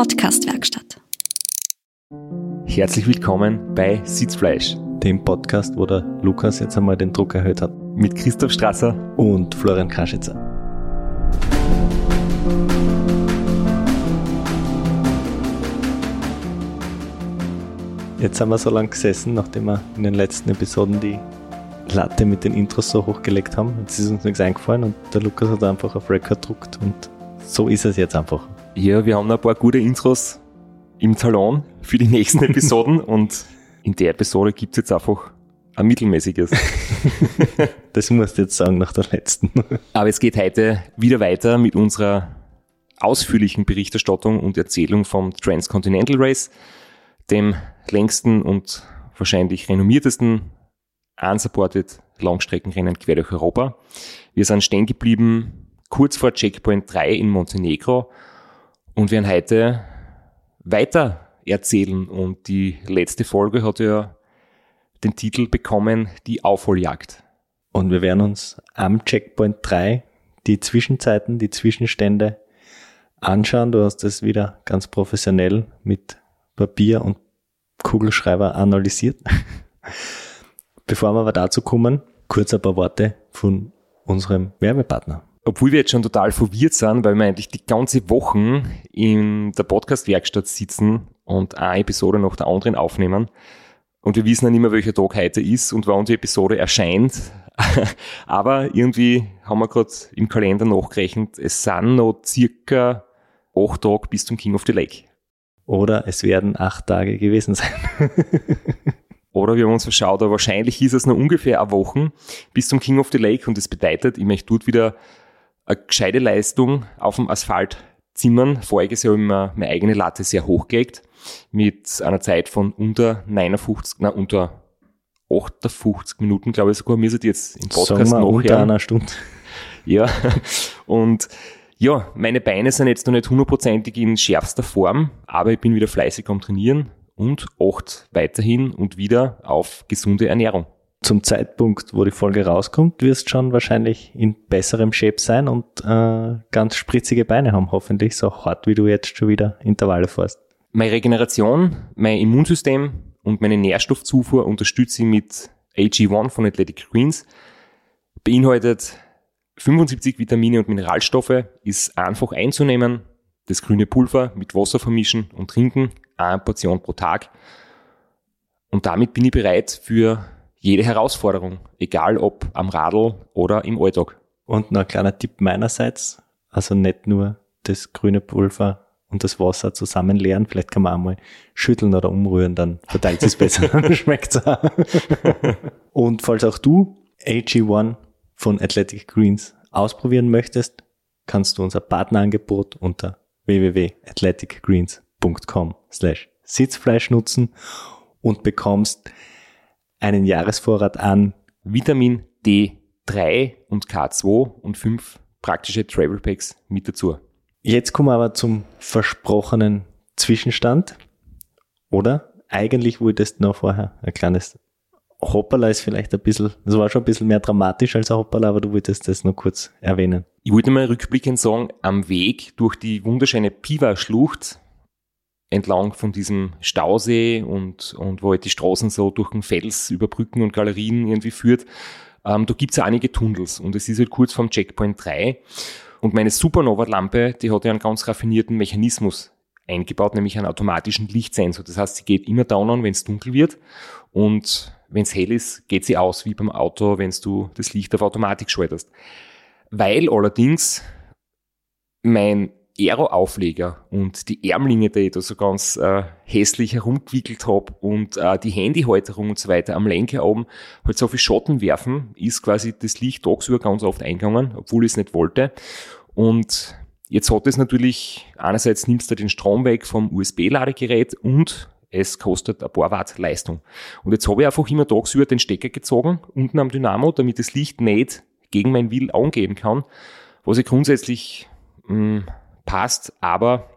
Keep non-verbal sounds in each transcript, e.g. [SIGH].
Podcastwerkstatt. Herzlich willkommen bei Sitzfleisch, dem Podcast, wo der Lukas jetzt einmal den Druck erhöht hat. Mit Christoph Strasser und Florian Kraschitzer. Jetzt haben wir so lange gesessen, nachdem wir in den letzten Episoden die Latte mit den Intros so hochgelegt haben. Jetzt ist uns nichts eingefallen und der Lukas hat einfach auf Record gedruckt und so ist es jetzt einfach. Ja, wir haben noch ein paar gute Intros im Talon für die nächsten [LAUGHS] Episoden und in der Episode gibt es jetzt einfach ein mittelmäßiges. [LAUGHS] das musst du jetzt sagen nach der letzten. Aber es geht heute wieder weiter mit unserer ausführlichen Berichterstattung und Erzählung vom Transcontinental Race, dem längsten und wahrscheinlich renommiertesten unsupported Langstreckenrennen quer durch Europa. Wir sind stehen geblieben kurz vor Checkpoint 3 in Montenegro und werden heute weiter erzählen. Und die letzte Folge hat ja den Titel bekommen, die Aufholjagd. Und wir werden uns am Checkpoint 3 die Zwischenzeiten, die Zwischenstände anschauen. Du hast das wieder ganz professionell mit Papier und Kugelschreiber analysiert. [LAUGHS] Bevor wir aber dazu kommen, kurz ein paar Worte von unserem Werbepartner. Obwohl wir jetzt schon total verwirrt sind, weil wir eigentlich die ganze Woche in der Podcast-Werkstatt sitzen und eine Episode nach der anderen aufnehmen. Und wir wissen ja nicht mehr, welcher Tag heute ist und wann die Episode erscheint. [LAUGHS] Aber irgendwie haben wir gerade im Kalender nachgerechnet, es sind noch circa acht Tage bis zum King of the Lake. Oder es werden acht Tage gewesen sein. [LAUGHS] Oder wir haben uns verschaut, aber wahrscheinlich ist es noch ungefähr eine Woche bis zum King of the Lake und das bedeutet, ich möchte dort wieder eine gescheite Leistung auf dem Asphalt zimmern. Voriges Jahr habe ich mir meine eigene Latte sehr hochgelegt mit einer Zeit von unter 59, na, unter 58 Minuten, glaube ich sogar. Mir sind jetzt im Podcast noch unter einer Stunde. Ja, und ja, meine Beine sind jetzt noch nicht hundertprozentig in schärfster Form, aber ich bin wieder fleißig am Trainieren und acht weiterhin und wieder auf gesunde Ernährung. Zum Zeitpunkt, wo die Folge rauskommt, wirst schon wahrscheinlich in besserem Shape sein und äh, ganz spritzige Beine haben, hoffentlich so hart, wie du jetzt schon wieder Intervalle fährst. Meine Regeneration, mein Immunsystem und meine Nährstoffzufuhr unterstütze ich mit AG1 von Athletic Greens. Beinhaltet 75 Vitamine und Mineralstoffe, ist einfach einzunehmen, das grüne Pulver mit Wasser vermischen und trinken, eine Portion pro Tag. Und damit bin ich bereit für jede Herausforderung, egal ob am Radl oder im Alltag. Und noch ein kleiner Tipp meinerseits, also nicht nur das grüne Pulver und das Wasser zusammen leeren, vielleicht kann man einmal schütteln oder umrühren, dann verteilt es besser, [LAUGHS] schmeckt es auch. [LAUGHS] Und falls auch du AG1 von Athletic Greens ausprobieren möchtest, kannst du unser Partnerangebot unter www.athleticgreens.com slash Sitzfleisch nutzen und bekommst einen Jahresvorrat an Vitamin D3 und K2 und fünf praktische Travel Packs mit dazu. Jetzt kommen wir aber zum versprochenen Zwischenstand. Oder? Eigentlich wolltest du noch vorher ein kleines Hoppala ist vielleicht ein bisschen, das war schon ein bisschen mehr dramatisch als ein Hoppala, aber du wolltest das noch kurz erwähnen. Ich wollte mal rückblickend sagen, am Weg durch die wunderschöne Piva-Schlucht entlang von diesem Stausee und, und wo halt die Straßen so durch den Fels über Brücken und Galerien irgendwie führt, ähm, da gibt's ja einige Tunnels und es ist halt kurz vorm Checkpoint 3 und meine Supernova-Lampe, die hat ja einen ganz raffinierten Mechanismus eingebaut, nämlich einen automatischen Lichtsensor. Das heißt, sie geht immer down an, wenn es dunkel wird und wenn es hell ist, geht sie aus, wie beim Auto, wenn du das Licht auf Automatik schaltest. Weil allerdings mein Aero-Aufleger und die Ärmlinge, die ich da so ganz äh, hässlich herumgewickelt habe und äh, die Handyhalterung und so weiter am Lenker oben halt so viel Schatten werfen, ist quasi das Licht tagsüber ganz oft eingegangen, obwohl ich es nicht wollte. Und jetzt hat es natürlich, einerseits nimmst du den Strom weg vom USB-Ladegerät und es kostet ein paar Watt Leistung. Und jetzt habe ich einfach immer tagsüber den Stecker gezogen, unten am Dynamo, damit das Licht nicht gegen mein Will angehen kann, was ich grundsätzlich mh, hm, passt, aber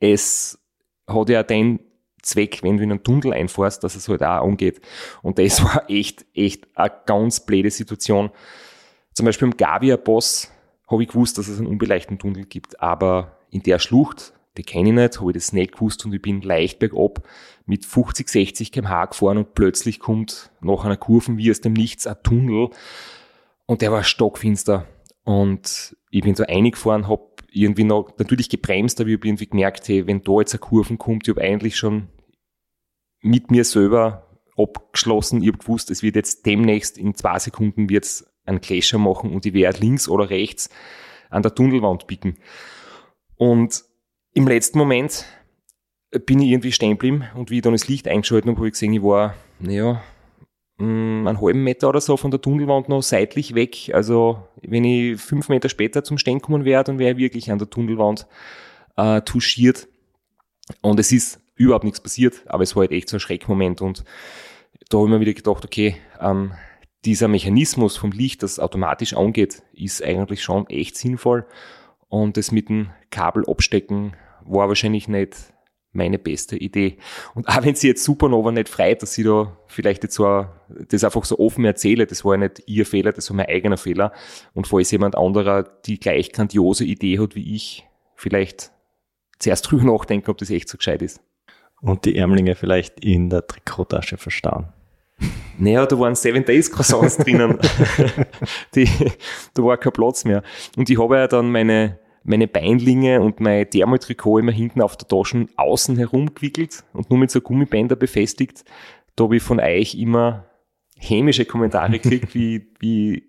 es hat ja den Zweck, wenn du in einen Tunnel einfahrst, dass es halt auch angeht. Und das war echt, echt eine ganz blöde Situation. Zum Beispiel im Gavia-Boss habe ich gewusst, dass es einen unbeleuchteten Tunnel gibt, aber in der Schlucht die kenne ich nicht, habe ich das nicht gewusst und ich bin leicht bergab mit 50, 60 kmh gefahren und plötzlich kommt nach einer Kurve wie aus dem Nichts ein Tunnel und der war stockfinster und ich bin so eingefahren, habe irgendwie noch natürlich gebremst, aber ich habe irgendwie gemerkt, hey, wenn da jetzt eine Kurve kommt, ich habe eigentlich schon mit mir selber abgeschlossen, ich habe gewusst, es wird jetzt demnächst in zwei Sekunden wird's einen Clasher machen und ich werde links oder rechts an der Tunnelwand picken. Und im letzten Moment bin ich irgendwie stehen geblieben und wie ich dann das Licht eingeschaltet habe, habe ich gesehen, ich war, naja, mm, einen halben Meter oder so von der Tunnelwand noch seitlich weg. Also wenn ich fünf Meter später zum Stehen kommen wäre, dann wäre ich wirklich an der Tunnelwand äh, touchiert. Und es ist überhaupt nichts passiert, aber es war halt echt so ein Schreckmoment. Und da habe ich mir wieder gedacht, okay, ähm, dieser Mechanismus vom Licht, das automatisch angeht, ist eigentlich schon echt sinnvoll. Und das mit dem Kabel abstecken war wahrscheinlich nicht meine beste Idee. Und auch wenn sie jetzt Supernova nicht freut, dass sie da vielleicht jetzt so das einfach so offen erzähle, das war ja nicht ihr Fehler, das war mein eigener Fehler. Und falls jemand anderer die gleich grandiose Idee hat wie ich, vielleicht zuerst drüber nachdenken, ob das echt so gescheit ist. Und die Ärmlinge vielleicht in der Trikottasche verstauen. Naja, da waren Seven Days Croissants drinnen. [LAUGHS] die, da war kein Platz mehr. Und ich habe ja dann meine, meine Beinlinge und mein Thermotrikot immer hinten auf der Taschen außen herumgewickelt und nur mit so Gummibänder befestigt. Da habe ich von euch immer hämische Kommentare gekriegt, [LAUGHS] wie, wie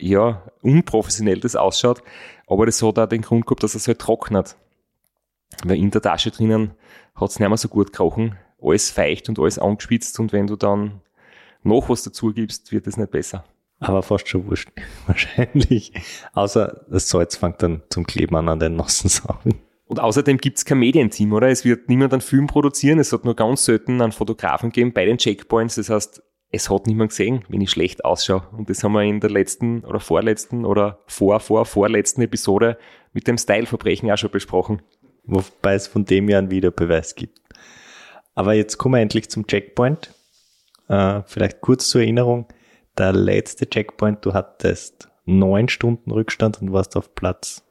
ja, unprofessionell das ausschaut. Aber das hat auch den Grund gehabt, dass es halt trocknet. Weil in der Tasche drinnen hat es nicht mehr so gut gekrochen alles feucht und alles angespitzt und wenn du dann noch was dazu gibst, wird es nicht besser. Aber fast schon wurscht. [LAUGHS] Wahrscheinlich. Außer das Salz fängt dann zum Kleben an an den nassen Sachen. Und außerdem gibt's kein Medienteam, oder? Es wird niemand einen Film produzieren. Es hat nur ganz selten einen Fotografen gegeben bei den Checkpoints. Das heißt, es hat niemand gesehen, wenn ich schlecht ausschaue. Und das haben wir in der letzten oder vorletzten oder vor, vor, vorletzten Episode mit dem Styleverbrechen auch schon besprochen. Wobei es von dem ja einen Videobeweis gibt. Aber jetzt kommen wir endlich zum Checkpoint. Äh, vielleicht kurz zur Erinnerung. Der letzte Checkpoint, du hattest neun Stunden Rückstand und warst auf Platz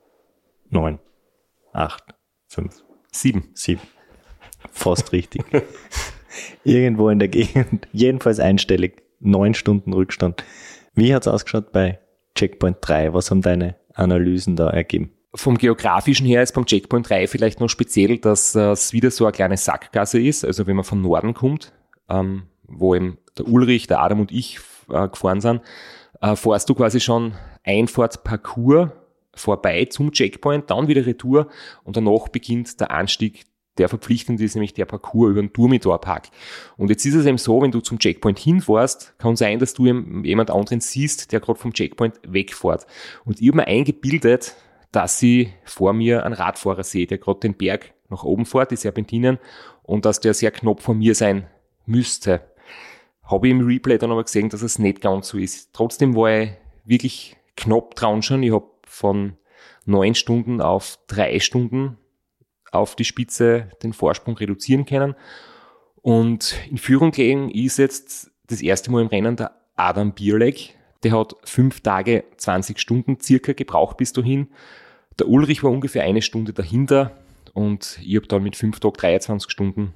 neun, acht, fünf, sieben, sieben. Fast richtig. [LAUGHS] Irgendwo in der Gegend, jedenfalls einstellig, neun Stunden Rückstand. Wie hat's ausgeschaut bei Checkpoint 3? Was haben deine Analysen da ergeben? Vom geografischen her ist beim Checkpoint 3 vielleicht noch speziell, dass es wieder so eine kleine Sackgasse ist. Also wenn man von Norden kommt, ähm, wo eben der Ulrich, der Adam und ich äh, gefahren sind, äh, fährst du quasi schon Einfahrtsparcours vorbei zum Checkpoint, dann wieder Retour und danach beginnt der Anstieg der verpflichtend ist, nämlich der Parcours über den Turmidor-Park. Und jetzt ist es eben so, wenn du zum Checkpoint hinfährst, kann sein, dass du jemand anderen siehst, der gerade vom Checkpoint wegfährt. Und ich habe mir eingebildet, dass ich vor mir einen Radfahrer sehe, der gerade den Berg nach oben fährt, die Serpentinen, und dass der sehr knapp vor mir sein müsste. Habe ich im Replay dann aber gesehen, dass es nicht ganz so ist. Trotzdem war ich wirklich knapp dran schon. Ich habe von neun Stunden auf drei Stunden auf die Spitze den Vorsprung reduzieren können. Und in Führung gelegen ist jetzt das erste Mal im Rennen der Adam Bierleck, der hat fünf Tage, 20 Stunden circa gebraucht bis dahin. Der Ulrich war ungefähr eine Stunde dahinter und ich habe dann mit fünf Tagen 23 Stunden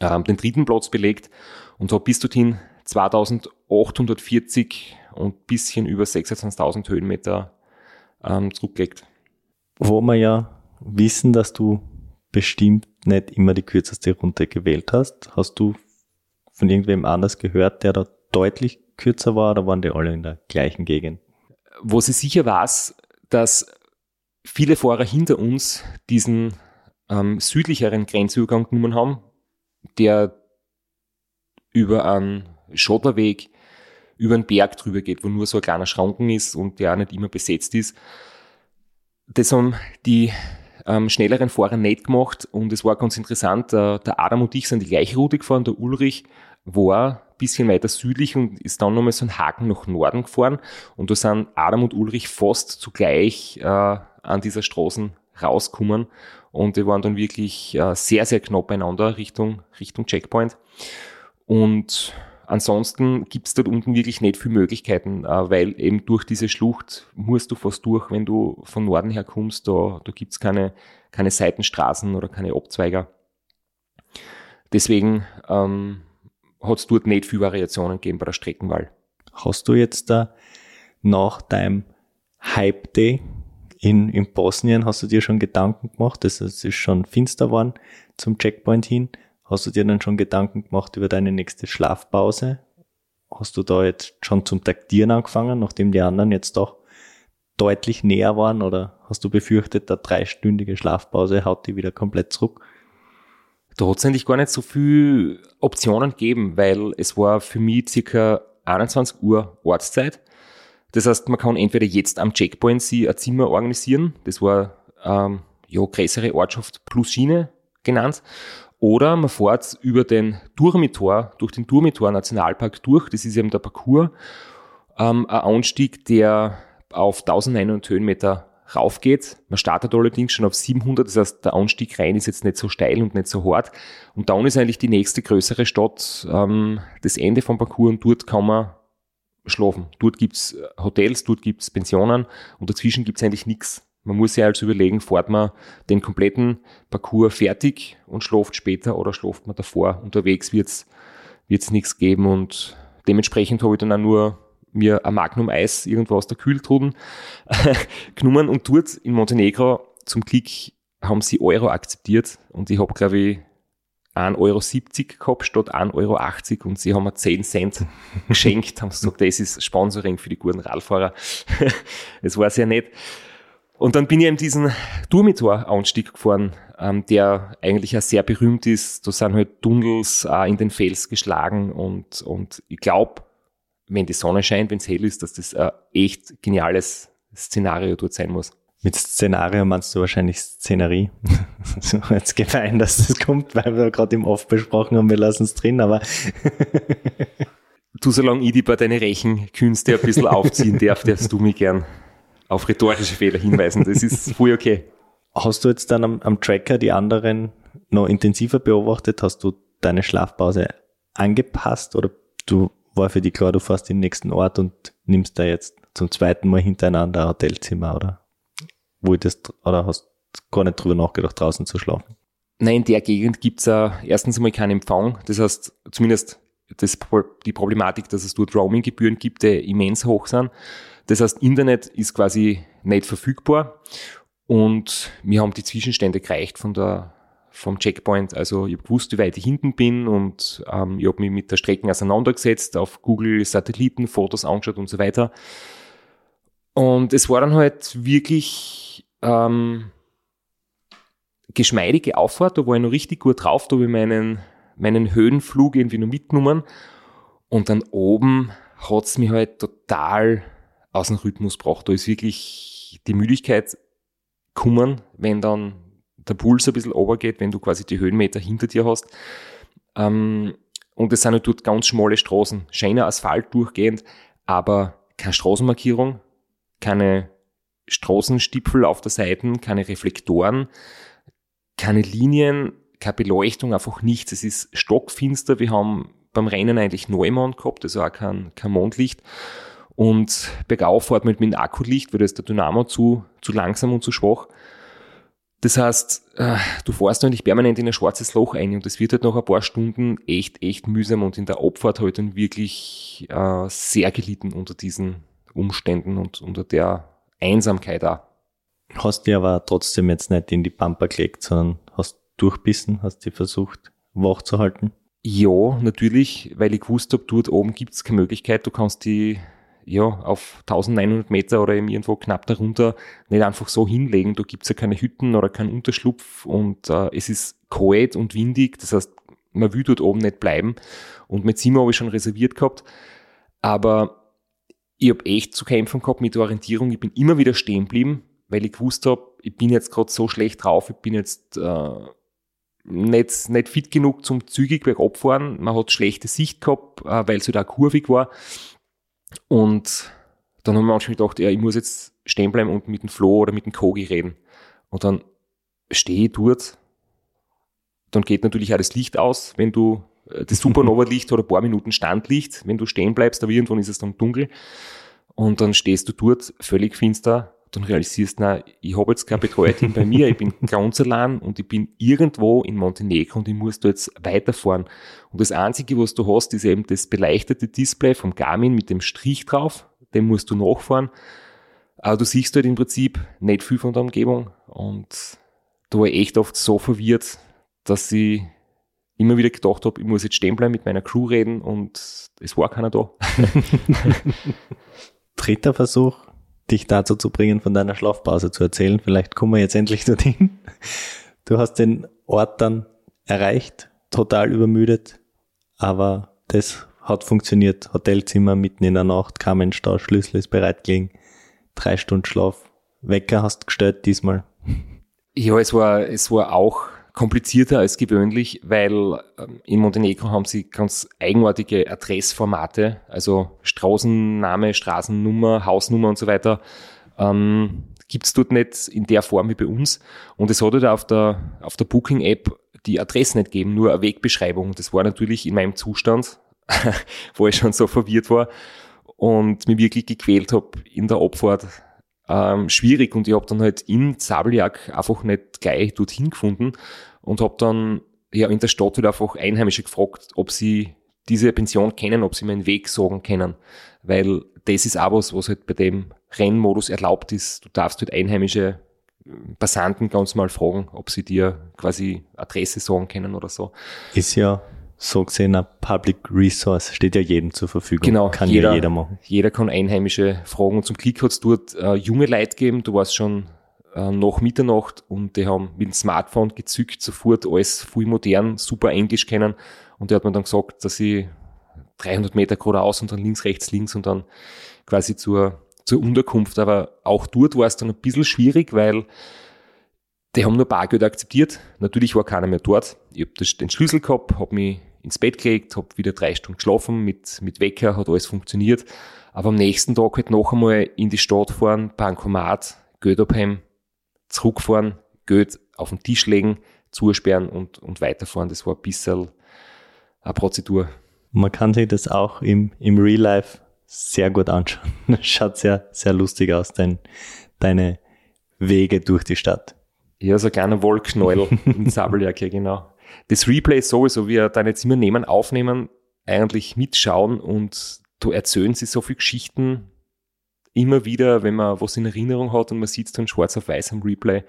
ähm, den dritten Platz belegt und habe bis dorthin 2840 und bisschen über 26.000 Höhenmeter ähm, zurückgelegt. Wo wir ja wissen, dass du bestimmt nicht immer die kürzeste Runde gewählt hast, hast du von irgendwem anders gehört, der da deutlich kürzer war oder waren die alle in der gleichen Gegend? Wo sie sicher war, dass viele Fahrer hinter uns diesen ähm, südlicheren Grenzübergang genommen haben, der über einen Schotterweg, über einen Berg drüber geht, wo nur so ein kleiner Schranken ist und der auch nicht immer besetzt ist. Das haben die ähm, schnelleren Fahrer nicht gemacht und es war ganz interessant. Äh, der Adam und ich sind die gleiche Route gefahren, der Ulrich war bisschen weiter südlich und ist dann nochmal so ein Haken nach Norden gefahren. Und da sind Adam und Ulrich fast zugleich äh, an dieser Straßen rausgekommen. Und die waren dann wirklich äh, sehr, sehr knapp beieinander Richtung, Richtung Checkpoint. Und ansonsten gibt es dort unten wirklich nicht viele Möglichkeiten, äh, weil eben durch diese Schlucht musst du fast durch, wenn du von Norden her kommst, da, da gibt es keine, keine Seitenstraßen oder keine Abzweiger. Deswegen ähm, hat es dort nicht viele Variationen gegeben bei der Streckenwahl. Hast du jetzt da nach deinem Hype Day in, in Bosnien, hast du dir schon Gedanken gemacht, es ist schon finster geworden zum Checkpoint hin, hast du dir dann schon Gedanken gemacht über deine nächste Schlafpause? Hast du da jetzt schon zum Taktieren angefangen, nachdem die anderen jetzt doch deutlich näher waren oder hast du befürchtet, der dreistündige Schlafpause haut die wieder komplett zurück? Da hat es eigentlich gar nicht so viel Optionen gegeben, weil es war für mich circa 21 Uhr Ortszeit. Das heißt, man kann entweder jetzt am Checkpoint sie ein Zimmer organisieren, das war ähm, ja größere Ortschaft plus Schiene genannt, oder man fährt über den Durmitor, durch den Durmitor Nationalpark durch, das ist eben der Parcours, ähm, ein Anstieg, der auf 1900 Höhenmeter raufgeht. Man startet allerdings schon auf 700, das heißt, der Anstieg rein ist jetzt nicht so steil und nicht so hart. Und dann ist eigentlich die nächste größere Stadt ähm, das Ende vom Parcours und dort kann man schlafen. Dort gibt's äh, Hotels, dort gibt's Pensionen und dazwischen gibt's eigentlich nichts. Man muss sich also überlegen, fährt man den kompletten Parcours fertig und schläft später oder schläft man davor. Unterwegs wird's wird's nichts geben und dementsprechend habe ich dann auch nur mir ein Magnum Eis irgendwo aus der Kühltruden [LAUGHS] genommen und dort in Montenegro zum Glück haben sie Euro akzeptiert und ich habe glaube ich 1,70 Euro gehabt statt 1,80 Euro und sie haben mir 10 Cent [LAUGHS] geschenkt, haben gesagt, das ist Sponsoring für die guten Radfahrer. Es war sehr nett. Und dann bin ich eben diesen Durmitor-Anstieg gefahren, ähm, der eigentlich auch sehr berühmt ist. Da sind halt Tunnels äh, in den Fels geschlagen und, und ich glaube, wenn die Sonne scheint, wenn es hell ist, dass das ein echt geniales Szenario dort sein muss. Mit Szenario meinst du wahrscheinlich Szenerie. [LAUGHS] so jetzt gemein, dass das kommt, weil wir gerade im Off besprochen haben, wir lassen es drin, aber [LAUGHS] du, solange ich die bei deinen Rechenkünste ein bisschen aufziehen darf, darfst du mich gern auf rhetorische Fehler hinweisen. Das ist voll okay. Hast du jetzt dann am, am Tracker die anderen noch intensiver beobachtet? Hast du deine Schlafpause angepasst oder du war für dich klar, du fährst in den nächsten Ort und nimmst da jetzt zum zweiten Mal hintereinander ein Hotelzimmer, oder? Wo das, oder hast gar nicht drüber nachgedacht, draußen zu schlafen? Nein, in der Gegend gibt's es erstens einmal keinen Empfang. Das heißt, zumindest das, die Problematik, dass es dort Roaming-Gebühren gibt, die immens hoch sind. Das heißt, Internet ist quasi nicht verfügbar und wir haben die Zwischenstände gereicht von der vom Checkpoint. Also ich habe gewusst, wie weit ich hinten bin und ähm, ich habe mich mit der Strecken auseinandergesetzt, auf Google Satelliten, Fotos angeschaut und so weiter. Und es war dann halt wirklich ähm, geschmeidige Auffahrt, da war ich noch richtig gut drauf, da habe ich meinen, meinen Höhenflug irgendwie noch mitgenommen. Und dann oben hat es mich halt total aus dem Rhythmus gebracht. Da ist wirklich die Müdigkeit gekommen, wenn dann der Puls ein bisschen runtergeht, wenn du quasi die Höhenmeter hinter dir hast. Ähm, und es sind halt dort ganz schmale Straßen, schöner Asphalt durchgehend, aber keine Straßenmarkierung, keine Straßenstipfel auf der Seite, keine Reflektoren, keine Linien, keine Beleuchtung, einfach nichts. Es ist stockfinster. Wir haben beim Rennen eigentlich Neumond gehabt, also auch kein, kein Mondlicht. Und bergauf fährt man mit dem Akkulicht, weil da ist der Dynamo zu, zu langsam und zu schwach. Das heißt, äh, du fährst eigentlich permanent in ein schwarzes Loch ein und es wird halt nach ein paar Stunden echt, echt mühsam und in der Abfahrt halt dann wirklich äh, sehr gelitten unter diesen Umständen und unter der Einsamkeit auch. Hast dir aber trotzdem jetzt nicht in die Pampa gelegt, sondern hast durchbissen, hast dir versucht, wach zu halten? Ja, natürlich, weil ich gewusst habe, dort oben gibt es keine Möglichkeit, du kannst die ja, auf 1900 Meter oder eben irgendwo knapp darunter nicht einfach so hinlegen. Da gibt's ja keine Hütten oder keinen Unterschlupf und äh, es ist kalt und windig. Das heißt, man will dort oben nicht bleiben. Und mein Zimmer habe ich schon reserviert gehabt. Aber ich habe echt zu kämpfen gehabt mit der Orientierung. Ich bin immer wieder stehen geblieben, weil ich gewusst habe, ich bin jetzt gerade so schlecht drauf, ich bin jetzt äh, nicht, nicht fit genug zum zügig bergab fahren. Man hat schlechte Sicht gehabt, äh, weil es halt kurvig war. Und dann haben wir manchmal gedacht, ja, ich muss jetzt stehen bleiben und mit dem Flo oder mit dem Kogi reden. Und dann stehe ich dort, dann geht natürlich auch das Licht aus, wenn du das Supernova-Licht hat ein paar Minuten Standlicht. Wenn du stehen bleibst, aber irgendwann ist es dann dunkel. Und dann stehst du dort völlig finster, dann realisierst, na, ich habe jetzt kein Betreuerteam bei mir, ich bin [LAUGHS] ganz allein und ich bin irgendwo in Montenegro und ich muss da jetzt weiterfahren. Und das Einzige, was du hast, ist eben das beleuchtete Display vom Garmin mit dem Strich drauf, den musst du nachfahren. Aber du siehst halt im Prinzip nicht viel von der Umgebung und da war ich echt oft so verwirrt, dass ich immer wieder gedacht habe, ich muss jetzt stehen bleiben, mit meiner Crew reden und es war keiner da. [LAUGHS] Dritter Versuch, dich dazu zu bringen, von deiner Schlafpause zu erzählen. Vielleicht kommen wir jetzt endlich dorthin. Du hast den Ort dann erreicht, total übermüdet, aber das hat funktioniert. Hotelzimmer mitten in der Nacht, kein Mensch da, Schlüssel ist bereit gelegen, drei Stunden Schlaf. Wecker hast gestellt diesmal. Ja, es war, es war auch komplizierter als gewöhnlich, weil ähm, in Montenegro haben sie ganz eigenartige Adressformate, also Straßenname, Straßennummer, Hausnummer und so weiter. Ähm, Gibt es dort nicht in der Form wie bei uns. Und es hat halt auf der, auf der Booking-App die Adresse nicht gegeben, nur eine Wegbeschreibung. Das war natürlich in meinem Zustand, [LAUGHS] wo ich schon so verwirrt war und mich wirklich gequält habe in der Abfahrt ähm, schwierig und ich habe dann halt in Zabeljak einfach nicht gleich dorthin gefunden und habe dann ja in der Stadt halt einfach Einheimische gefragt, ob sie diese Pension kennen, ob sie meinen Weg sagen können, weil das ist auch was, was halt bei dem Rennmodus erlaubt ist. Du darfst halt Einheimische äh, Passanten ganz mal fragen, ob sie dir quasi Adresse sagen können oder so. Ist ja so gesehen ein Public Resource, steht ja jedem zur Verfügung. Genau, kann jeder, ja jeder machen. Jeder kann Einheimische fragen und zum Glück hat es dort äh, junge Leute gegeben, du warst schon äh, nach Mitternacht und die haben mit dem Smartphone gezückt, sofort alles voll modern, super Englisch kennen und der hat mir dann gesagt, dass ich 300 Meter geradeaus und dann links, rechts, links und dann quasi zur, zur Unterkunft, aber auch dort war es dann ein bisschen schwierig, weil die haben nur Bargeld akzeptiert. Natürlich war keiner mehr dort. Ich habe den Schlüssel gehabt, habe mich ins Bett gelegt, habe wieder drei Stunden geschlafen, mit, mit Wecker hat alles funktioniert. Aber am nächsten Tag halt noch einmal in die Stadt fahren, Bankomat, Geld abheben, zurückfahren, Geld auf den Tisch legen, zusperren und, und weiterfahren. Das war ein bisschen eine Prozedur. Man kann sich das auch im, im Real Life sehr gut anschauen. [LAUGHS] Schaut sehr, sehr lustig aus, dein, deine Wege durch die Stadt. Ja, so ein kleiner Wollknäuel [LAUGHS] in Sabeljacke, genau. Das Replay sowieso, wir dann jetzt immer nehmen, aufnehmen, eigentlich mitschauen und du erzählen sie so viele Geschichten immer wieder, wenn man was in Erinnerung hat und man sieht es dann schwarz auf weiß am Replay,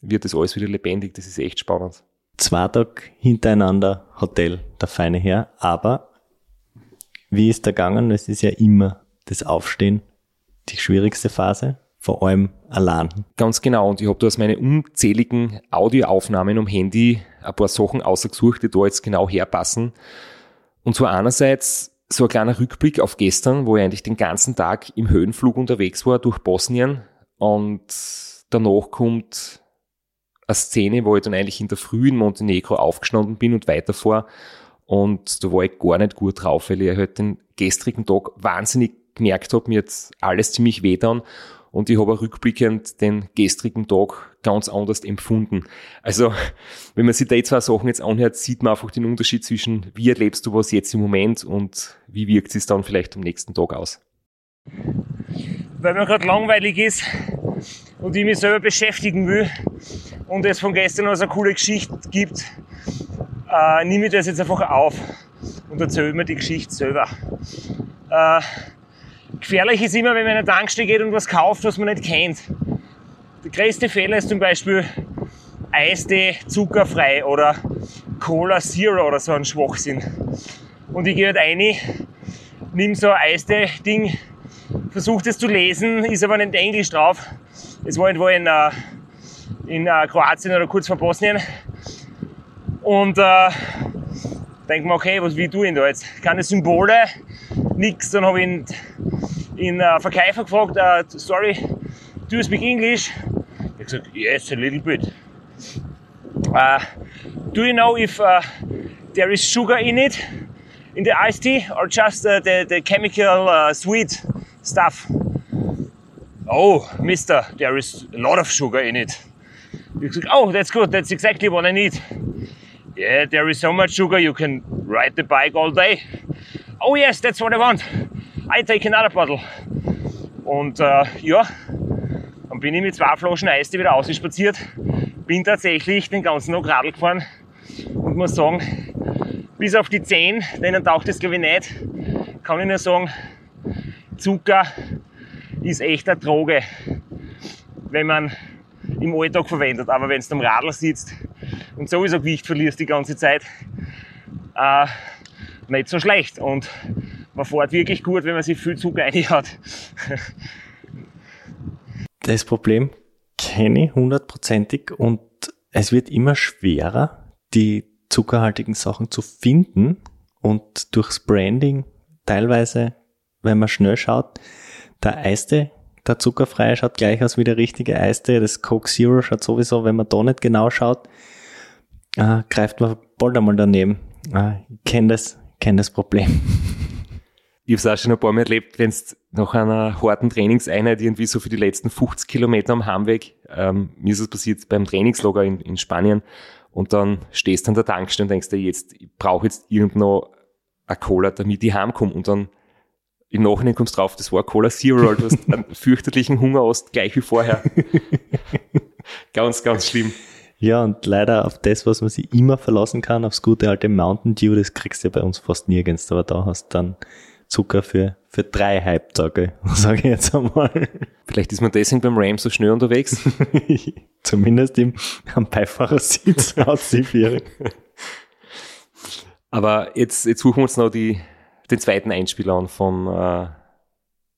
wird das alles wieder lebendig. Das ist echt spannend. Zwei Tage hintereinander Hotel, der feine Herr, aber wie ist der gegangen? Es ist ja immer das Aufstehen die schwierigste Phase vor allem allein. Ganz genau. Und ich habe da aus meinen unzähligen Audioaufnahmen am Handy ein paar Sachen ausgesucht, die da jetzt genau herpassen. Und zwar einerseits so ein kleiner Rückblick auf gestern, wo ich eigentlich den ganzen Tag im Höhenflug unterwegs war durch Bosnien. Und danach kommt eine Szene, wo ich dann eigentlich in der Früh in Montenegro aufgestanden bin und weiterfahre. Und da war ich gar nicht gut drauf, weil ich halt den gestrigen Tag wahnsinnig gemerkt habe, mir jetzt alles ziemlich weh dann und ich habe rückblickend den gestrigen Tag ganz anders empfunden. Also, wenn man sich die zwei Sachen jetzt anhört, sieht man einfach den Unterschied zwischen, wie erlebst du was jetzt im Moment und wie wirkt es dann vielleicht am nächsten Tag aus. Weil mir gerade langweilig ist und ich mich selber beschäftigen will und es von gestern aus eine coole Geschichte gibt, äh, nehme ich das jetzt einfach auf und erzähle mir die Geschichte selber. Äh, Gefährlich ist immer, wenn man in eine Tankstelle geht und was kauft, was man nicht kennt. Der größte Fehler ist zum Beispiel Eistee zuckerfrei oder Cola Zero oder so ein Schwachsinn. Und ich gehe halt rein, nimm so ein Eistee-Ding, versuche das zu lesen, ist aber nicht Englisch drauf. Es war irgendwo in, uh, in uh, Kroatien oder kurz vor Bosnien. Und äh, denke mir, okay, was tue ich denn da jetzt? Keine Symbole, nix. Dann habe ich ihn in uh, Verkäufer gefragt, uh, sorry, do you speak English? Er gesagt, yes, a little bit. Uh, do you know if uh, there is sugar in it, in the iced tea, or just uh, the, the chemical uh, sweet stuff? Oh, mister, there is a lot of sugar in it. Oh, that's good, that's exactly what I need. Yeah, there is so much sugar you can Ride the bike all day. Oh yes, that's what I want. I take another bottle. Und äh, ja, dann bin ich mit zwei Flaschen Eis wieder ausspaziert. Bin tatsächlich den ganzen Tag Radl gefahren und muss sagen, bis auf die 10, denen taucht es glaube ich nicht, kann ich nur sagen, Zucker ist echt eine Droge, wenn man im Alltag verwendet. Aber wenn du am Radl sitzt und sowieso Gewicht verlierst die ganze Zeit, äh, nicht so schlecht. Und man fährt wirklich gut, wenn man sich viel Zucker reinhaut. das Problem kenne ich hundertprozentig und es wird immer schwerer, die zuckerhaltigen Sachen zu finden und durchs Branding teilweise, wenn man schnell schaut, der Eiste, der zuckerfreie schaut gleich aus wie der richtige Eiste, das Coke Zero schaut sowieso, wenn man da nicht genau schaut, äh, greift man bald einmal daneben. Äh, ich kenne das, kenn das Problem. Ich habe es auch schon ein paar Mal erlebt, wenn es nach einer harten Trainingseinheit irgendwie so für die letzten 50 Kilometer am Heimweg, ähm, mir ist es passiert beim Trainingslager in, in Spanien, und dann stehst du an der Tankstelle und denkst dir jetzt, ich brauche jetzt irgendwo eine Cola, damit ich heimkomme. Und dann im Nachhinein kommst du drauf, das war Cola Zero, du hast einen [LAUGHS] fürchterlichen Hunger hast, gleich wie vorher. [LAUGHS] ganz, ganz schlimm. Ja, und leider auf das, was man sich immer verlassen kann, aufs gute alte Mountain Dew, das kriegst du ja bei uns fast nirgends, aber da hast du dann Zucker für, für drei Halbtage, [LAUGHS] sage ich jetzt einmal. Vielleicht ist man deswegen beim Ram so schnell unterwegs. [LAUGHS] Zumindest im, am Beifahrersitz [LAUGHS] aussieht. Aber jetzt, jetzt suchen wir uns noch die, den zweiten Einspieler an vom, äh,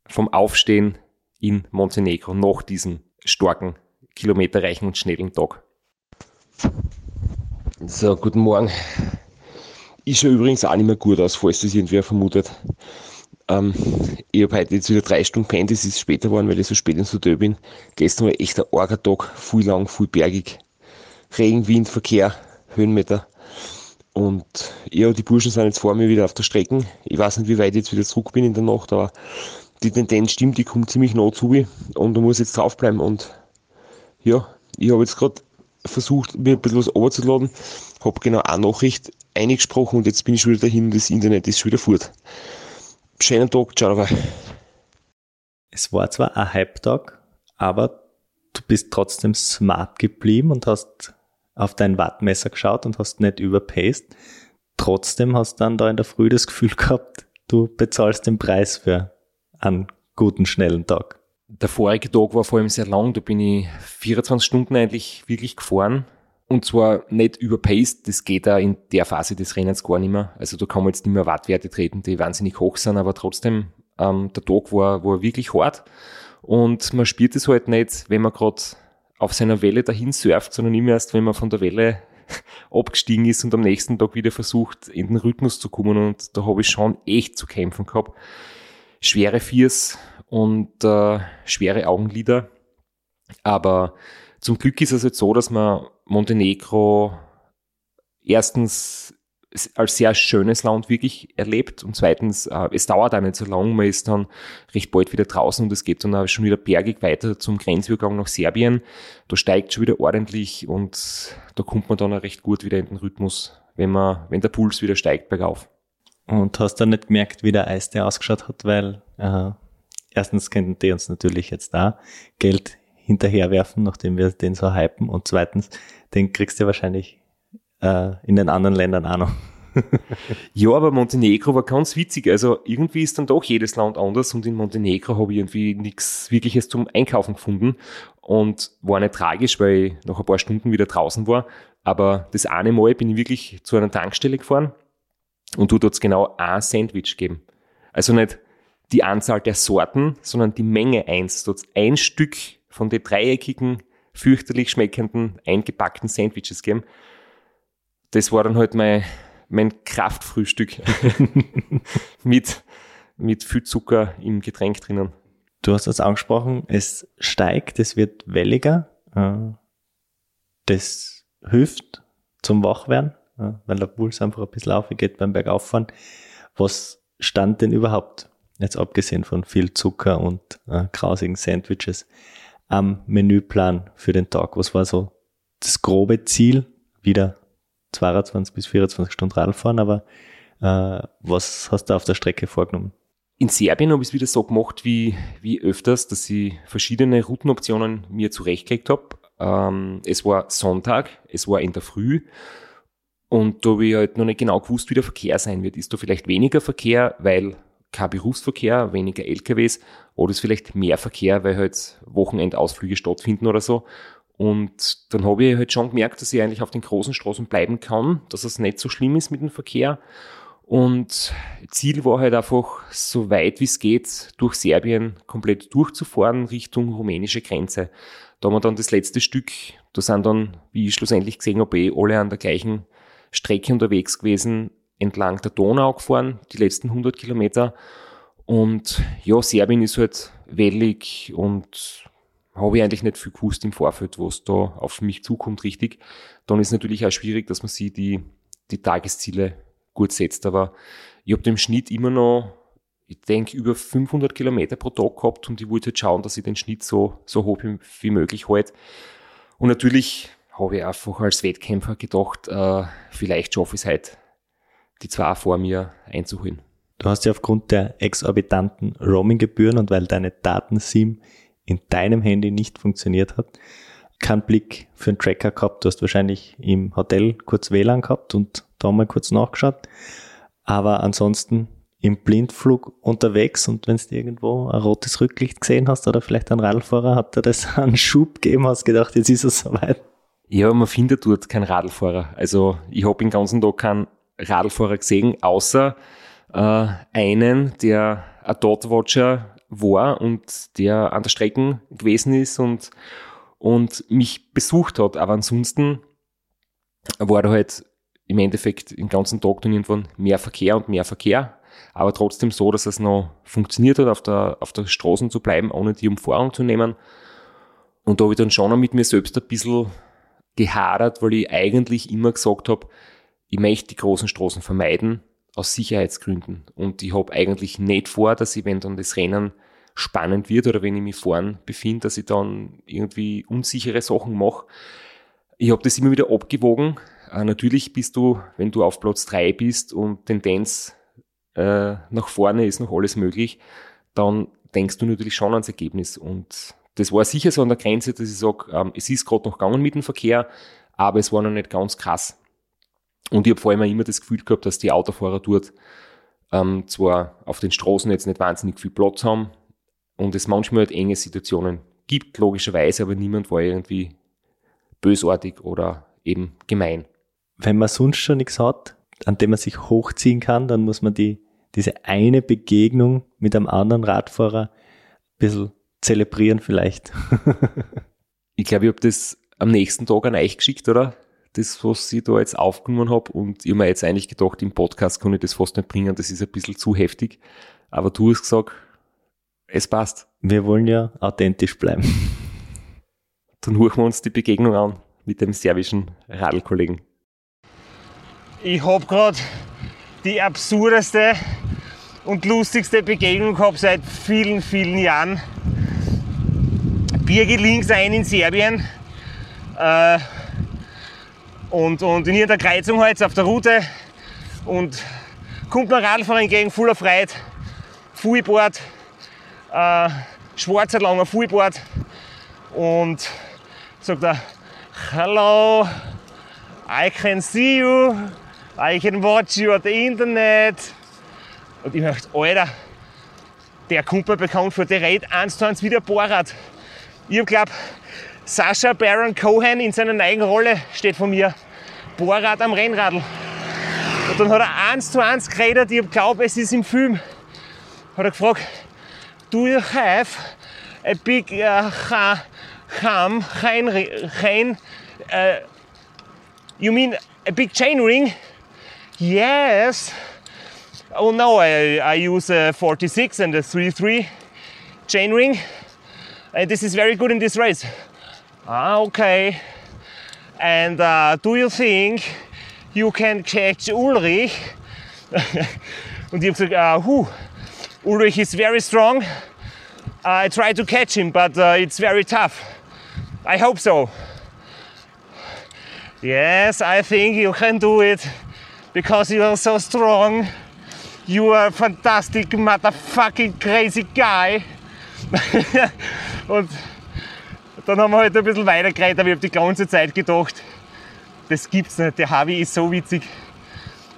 vom Aufstehen in Montenegro nach diesem starken, kilometerreichen und schnellen Tag. So, guten Morgen. Ich schaue übrigens auch nicht mehr gut aus, falls das irgendwer vermutet. Ähm, ich habe heute jetzt wieder drei Stunden pennt, es ist später geworden, weil ich so spät ins Hotel bin. Gestern war echt ein arger Tag, viel lang, viel bergig. Regen, Wind, Verkehr, Höhenmeter. Und ja, die Burschen sind jetzt vor mir wieder auf der Strecke. Ich weiß nicht, wie weit ich jetzt wieder zurück bin in der Nacht, aber die Tendenz stimmt, die kommt ziemlich nah zu mir und da muss jetzt draufbleiben. Und ja, ich habe jetzt gerade versucht, mir ein bisschen was runterzuladen, habe genau eine Nachricht eingesprochen und jetzt bin ich wieder dahin und das Internet ist schon wieder fort. Schönen Tag, ciao dabei. Es war zwar ein Hype-Tag, aber du bist trotzdem smart geblieben und hast auf dein Wattmesser geschaut und hast nicht überpaced. Trotzdem hast du dann da in der Früh das Gefühl gehabt, du bezahlst den Preis für einen guten, schnellen Tag. Der vorige Tag war vor allem sehr lang, da bin ich 24 Stunden eigentlich wirklich gefahren und zwar nicht überpaced, das geht da in der Phase des Rennens gar nicht mehr. Also da kann man jetzt nicht mehr Wattwerte treten, die wahnsinnig hoch sind, aber trotzdem, ähm, der Tag war, war wirklich hart. Und man spürt es halt nicht, wenn man gerade auf seiner Welle dahin surft, sondern immer erst, wenn man von der Welle [LAUGHS] abgestiegen ist und am nächsten Tag wieder versucht, in den Rhythmus zu kommen. Und da habe ich schon echt zu kämpfen gehabt. Schwere Fiers und äh, schwere Augenlider. Aber zum Glück ist es jetzt so, dass man Montenegro erstens als sehr schönes Land wirklich erlebt und zweitens, äh, es dauert auch nicht so lang, man ist dann recht bald wieder draußen und es geht dann auch schon wieder bergig weiter zum Grenzübergang nach Serbien. Da steigt schon wieder ordentlich und da kommt man dann auch recht gut wieder in den Rhythmus, wenn man, wenn der Puls wieder steigt bergauf. Und hast du nicht gemerkt, wie der Eiste ausgeschaut hat, weil äh, erstens könnten die uns natürlich jetzt da Geld hinterherwerfen, nachdem wir den so hypen. Und zweitens, den kriegst du wahrscheinlich äh, in den anderen Ländern auch noch. [LAUGHS] ja, aber Montenegro war ganz witzig. Also irgendwie ist dann doch jedes Land anders und in Montenegro habe ich irgendwie nichts Wirkliches zum Einkaufen gefunden und war nicht tragisch, weil ich nach ein paar Stunden wieder draußen war. Aber das eine Mal bin ich wirklich zu einer Tankstelle gefahren und du dort genau ein Sandwich geben. Also nicht die Anzahl der Sorten, sondern die Menge eins. Dort ein Stück von den dreieckigen, fürchterlich schmeckenden, eingepackten Sandwiches geben. Das war dann halt mein, mein Kraftfrühstück [LAUGHS] mit, mit viel Zucker im Getränk drinnen. Du hast das angesprochen, es steigt, es wird welliger. Äh, das hilft zum Wachwerden, äh, weil der Puls einfach ein bisschen aufgeht beim Bergauffahren. Was stand denn überhaupt, jetzt abgesehen von viel Zucker und äh, grausigen Sandwiches, am Menüplan für den Tag? Was war so das grobe Ziel? Wieder 22 bis 24 Stunden Radfahren, aber Äh, was hast du auf der Strecke vorgenommen? In Serbien habe ich es wieder so gemacht wie, wie öfters, dass ich verschiedene Routenoptionen mir zurechtgelegt habe. Ähm, es war Sonntag, es war in der Früh und da habe ich halt noch nicht genau gewusst, wie der Verkehr sein wird. Ist da vielleicht weniger Verkehr, weil kein Berufsverkehr, weniger LKWs oder ist vielleicht mehr Verkehr, weil halt Wochenendausflüge stattfinden oder so. Und dann habe ich halt schon gemerkt, dass ich eigentlich auf den großen Straßen bleiben kann, dass es nicht so schlimm ist mit dem Verkehr. Und Ziel war halt einfach, so weit wie es geht, durch Serbien komplett durchzufahren Richtung rumänische Grenze. Da haben wir dann das letzte Stück, da sind dann, wie ich schlussendlich gesehen habe, eh alle an der gleichen Strecke unterwegs gewesen, entlang der Donau gefahren, die letzten 100 Kilometer. Und ja, Serbien ist halt wellig und habe ich eigentlich nicht viel gewusst im Vorfeld, was da auf mich zukommt, richtig. Dann ist natürlich auch schwierig, dass man sich die, die Tagesziele gut setzt. Aber ich habe im Schnitt immer noch, ich denke, über 500 Kilometer pro Tag gehabt und ich wollte halt schauen, dass ich den Schnitt so, so hoch wie, möglich halte. Und natürlich habe ich einfach als Wettkämpfer gedacht, äh, vielleicht schaffe ich es heute, die zwei vor mir einzuholen. Du hast ja aufgrund der exorbitanten Roaming-Gebühren und weil deine Datensim in deinem Handy nicht funktioniert hat, keinen Blick für einen Tracker gehabt. Du hast wahrscheinlich im Hotel kurz WLAN gehabt und da mal kurz nachgeschaut. Aber ansonsten im Blindflug unterwegs und wenn du irgendwo ein rotes Rücklicht gesehen hast oder vielleicht ein Radfahrer, hat er das [LAUGHS] einen Schub gegeben, hast gedacht, jetzt ist es soweit. Ja, man findet dort keinen Radlfahrer. Also ich habe den ganzen Tag keinen Radlfahrer gesehen, außer äh, einen, der ein Dotwatcher war und der an der Strecke gewesen ist und, und mich besucht hat. Aber ansonsten war da halt im Endeffekt den ganzen Tag dann irgendwann mehr Verkehr und mehr Verkehr, aber trotzdem so, dass es noch funktioniert hat, auf der, auf der Straße zu bleiben, ohne die Umfahrung zu nehmen. Und da habe ich dann schon mit mir selbst ein bisschen gehadert, weil ich eigentlich immer gesagt habe, ich möchte die großen Straßen vermeiden, aus Sicherheitsgründen. Und ich habe eigentlich nicht vor, dass ich, wenn dann das Rennen spannend wird oder wenn ich mich vorn befinde, dass ich dann irgendwie unsichere Sachen mache. Ich habe das immer wieder abgewogen, äh, natürlich bist du, wenn du auf Platz 3 bist und Tendenz äh, nach vorne ist noch alles möglich, dann denkst du natürlich schon ans Ergebnis. Und das war sicher so an der Grenze, dass ich sage, ähm, es ist gerade noch gegangen mit dem Verkehr, aber es war noch nicht ganz krass. Und ich habe vor allem immer das Gefühl gehabt, dass die Autofahrer dort ähm, zwar auf den Straßen jetzt nicht wahnsinnig viel Platz haben und es manchmal halt enge Situationen gibt, logischerweise, aber niemand war irgendwie bösartig oder eben gemein wenn man sonst schon nichts hat, an dem man sich hochziehen kann, dann muss man die, diese eine Begegnung mit einem anderen Radfahrer ein bisschen zelebrieren vielleicht. [LAUGHS] ich glaube, ich habe das am nächsten Tag an euch geschickt, oder? Das, was ich da jetzt aufgenommen habe. Und ich habe mir jetzt eigentlich gedacht, im Podcast kann ich das fast nicht bringen, das ist ein bisschen zu heftig. Aber du hast gesagt, es passt. Wir wollen ja authentisch bleiben. [LAUGHS] Dann hören wir uns die Begegnung an mit dem serbischen Radlkollegen. Ich habe gerade die absurdeste und lustigste Begegnung gehabt seit vielen, vielen Jahren. Birge links ein in Serbien. Äh, und, und in der Kreuzung halt auf der Route und kommt mir ein Radfahrer entgegen, voller Freude, Fullboard, äh, schwarzer langer Fullboard und sagt er, Hello, I can see you, I can watch you on the Internet. Und ich dachte, Alter, der kommt mir bekannt vor, der redet eins zu eins wie der Borat. Ich hab glaub, Sascha Baron Cohen in seiner neuen Rolle steht vor mir. Borat am Rennradl. Und dann hat er eins zu eins geredet, ich glaube, es ist im Film. Hat er gefragt, do you have a big uh, ham, chain, chain, uh, you mean a big chain ring? Yes. Oh no, I, I use a 46 and a 33 chain ring. And this is very good in this race. Ah, okay. And uh, do you think you can catch Ulrich? Ich habe gesagt, uh? Ulrich is very strong. I try to catch him, but uh, it's very tough. I hope so. Yes, I think you can do it. because you are so strong. You are a fantastic motherfucking crazy guy. [LAUGHS] dann haben wir halt ein bisschen weitergeredet, aber ich habe die ganze Zeit gedacht, das gibt's nicht. Der Harvey ist so witzig.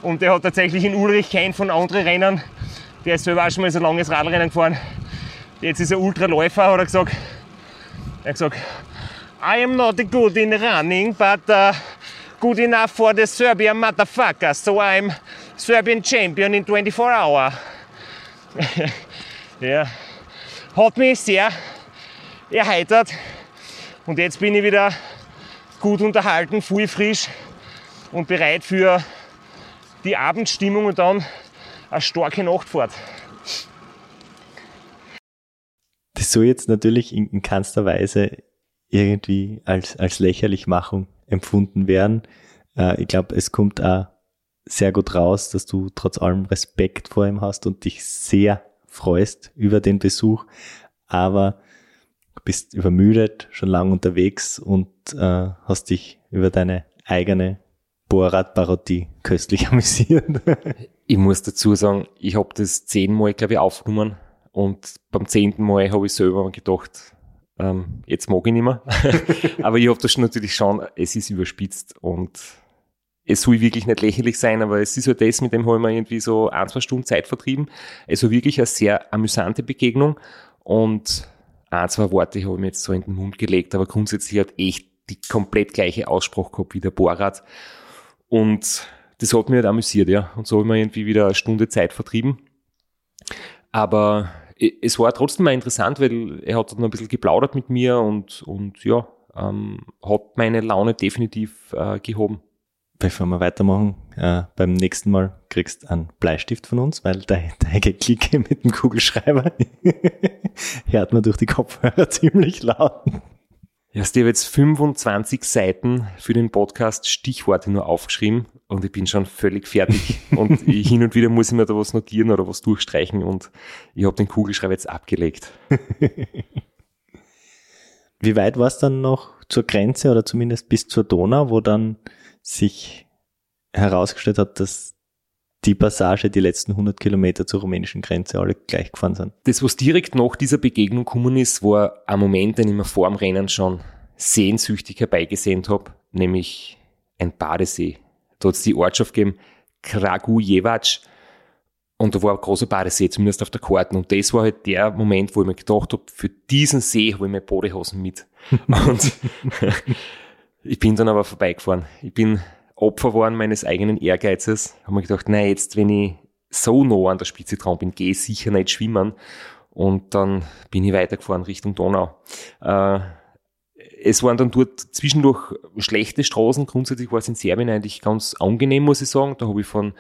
Und der hat tatsächlich in Ulrich kein von anderen Rennen. Der ist selber auch schon mal so ein langes Radrennen gefahren. Jetzt ist er Ultraläufer, hat er gesagt. Er hat gesagt, I am not good in running, but uh, good enough for the Serbian motherfuckers. So I'm Serbian champion in 24 hours. [LAUGHS] ja, hat mich sehr erheitert. Und jetzt bin ich wieder gut unterhalten, voll frisch und bereit für die Abendstimmung und dann eine starke Nachtfahrt. Das soll jetzt natürlich in, in keinster Weise irgendwie als, als Lächerlichmachung empfunden werden. Äh, ich glaube, es kommt auch sehr gut raus, dass du trotz allem Respekt vor ihm hast und dich sehr freust über den Besuch. Aber bist übermüdet, schon lange unterwegs und äh, hast dich über deine eigene Bohrradparodie köstlich [LAUGHS] amüsiert. ich muss dazu sagen, ich habe das zehnmal, glaube ich, aufgenommen und beim zehnten Mal habe ich selber gedacht, ähm, jetzt mag ich nicht mehr. [LAUGHS] aber ich habe das natürlich schon, es ist überspitzt und es soll wirklich nicht lächerlich sein, aber es ist halt das, mit dem haben wir irgendwie so ein, zwei Stunden Zeit vertrieben. Es war wirklich eine sehr amüsante Begegnung und ein, zwei Worte habe ich mir jetzt so in den Mund gelegt, aber grundsätzlich hat echt die komplett gleiche Aussprache gehabt wie der Borat. Und das hat mich halt amüsiert, ja. Und so habe ich mir irgendwie wieder eine Stunde Zeit vertrieben. Aber es war trotzdem mal interessant, weil er hat dann ein bisschen geplaudert mit mir und, und ja, ähm, hat meine Laune definitiv äh, gehoben. Bevor wir weitermachen, äh, beim nächsten Mal kriegst du einen Bleistift von uns, weil [LAUGHS] deine de Geklicke mit dem Kugelschreiber [LAUGHS] hört man durch die Kopfhörer [LAUGHS] ziemlich laut. Ja, Steve, jetzt 25 Seiten für den Podcast Stichworte nur aufgeschrieben und ich bin schon völlig fertig. und hin und wieder muss ich mir da was notieren oder was durchstreichen und ich habe den Kugelschreiber jetzt abgelegt. Wie weit war es dann noch zur Grenze oder zumindest bis zur Donau, wo dann sich herausgestellt hat, dass die Passage, die letzten 100 Kilometer zur rumänischen Grenze alle gleich gefahren sind. Das, was direkt nach dieser Begegnung gekommen ist, war ein Moment, den ich mir vor dem Rennen schon sehnsüchtig herbeigesehnt habe, nämlich ein Badesee. Da hat es die Ortschaft gegeben, Kragujevac. Und da war ein großer Badesee, zumindest auf der Karte. Und das war halt der Moment, wo ich mir gedacht habe, für diesen See habe ich meine Badehosen mit. [LAUGHS] [LAUGHS] [LAUGHS] Und ich bin dann aber vorbeigefahren. Ich bin Opfer geworden meines eigenen Ehrgeizes. Habe mir gedacht, nein, jetzt, wenn ich so nah an der Spitze dran bin, gehe ich sicher nicht schwimmen. Und dann bin ich weitergefahren Richtung Donau. Äh, es waren dann dort zwischendurch schlechte Straßen. Grundsätzlich war es in Serbien eigentlich ganz angenehm, muss ich sagen. Da habe ich von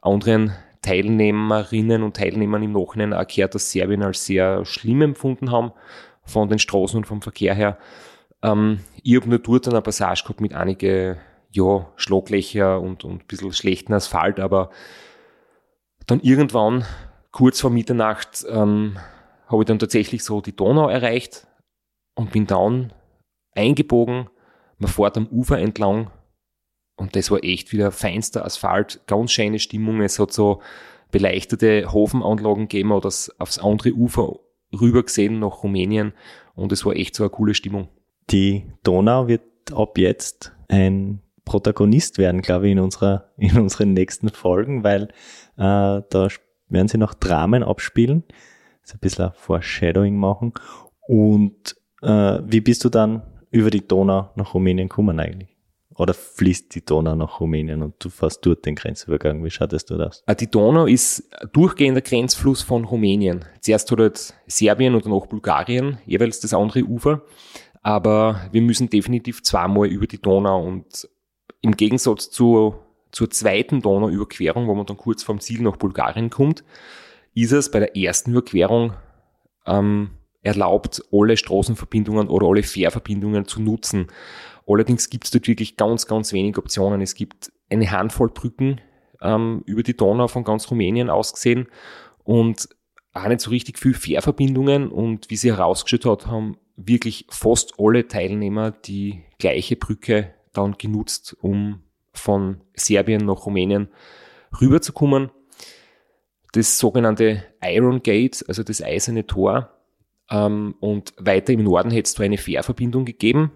anderen Teilnehmerinnen und Teilnehmern im Nachhinein gehört, dass Serbien als sehr schlimm empfunden haben von den Straßen und vom Verkehr her. Ähm, ich habe nur dort eine Passage gehabt mit einige ja, Schlaglöcher und, und ein bisschen schlechten Asphalt, aber dann irgendwann, kurz vor Mitternacht, ähm, habe ich dann tatsächlich so die Donau erreicht und bin dann eingebogen. Man fährt am Ufer entlang und das war echt wieder feinster Asphalt, ganz schöne Stimmung. Es hat so beleuchtete Hofenanlagen gegeben oder aufs andere Ufer rüber gesehen nach Rumänien und es war echt so eine coole Stimmung. Die Donau wird ab jetzt ein Protagonist werden, glaube ich, in unserer, [LAUGHS] in unseren nächsten Folgen, weil äh, da werden sie noch Dramen abspielen, so ein bisschen Foreshadowing machen. Und äh, wie bist du dann über die Donau nach Rumänien gekommen eigentlich? Oder fließt die Donau nach Rumänien und du fährst dort den Grenzübergang? Wie schaut das dort aus? Die Donau ist durchgehender Grenzfluss von Rumänien. Zuerst hat halt Serbien und danach Bulgarien jeweils das andere Ufer. Aber wir müssen definitiv zweimal über die Donau und im Gegensatz zur, zur zweiten Donauüberquerung, wo man dann kurz vom Ziel nach Bulgarien kommt, ist es bei der ersten Überquerung ähm, erlaubt, alle Straßenverbindungen oder alle Fährverbindungen zu nutzen. Allerdings gibt es dort wirklich ganz, ganz wenig Optionen. Es gibt eine Handvoll Brücken ähm, über die Donau von ganz Rumänien aus gesehen und auch nicht so richtig viel Fährverbindungen und wie sie herausgestellt hat, haben wirklich fast alle Teilnehmer die gleiche Brücke dann genutzt, um von Serbien nach Rumänien rüberzukommen. Das sogenannte Iron Gate, also das eiserne Tor. Ähm, und weiter im Norden hätte es da eine Fährverbindung gegeben,